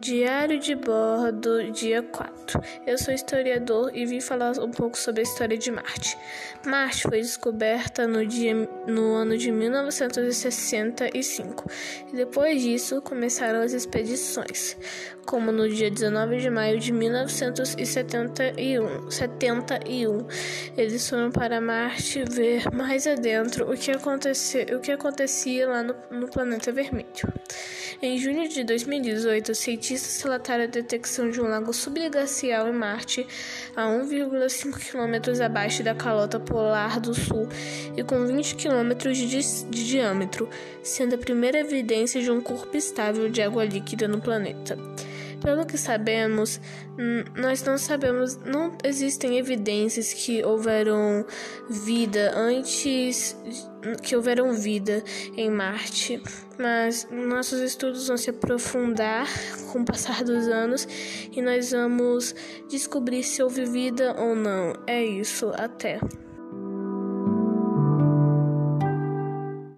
Diário de bordo, dia 4. Eu sou historiador e vim falar um pouco sobre a história de Marte. Marte foi descoberta no, dia, no ano de 1965 e depois disso começaram as expedições, como no dia 19 de maio de 1971. 71, eles foram para Marte ver mais adentro o que, acontecia, o que acontecia lá no, no planeta vermelho. Em junho de 2018, cientistas relataram a detecção de um lago subglacial em Marte, a 1,5 km abaixo da calota polar do Sul e com 20 km de, de diâmetro, sendo a primeira evidência de um corpo estável de água líquida no planeta. Pelo que sabemos, nós não sabemos, não existem evidências que houveram vida antes que houveram vida em Marte, mas nossos estudos vão se aprofundar com o passar dos anos e nós vamos descobrir se houve vida ou não. É isso, até.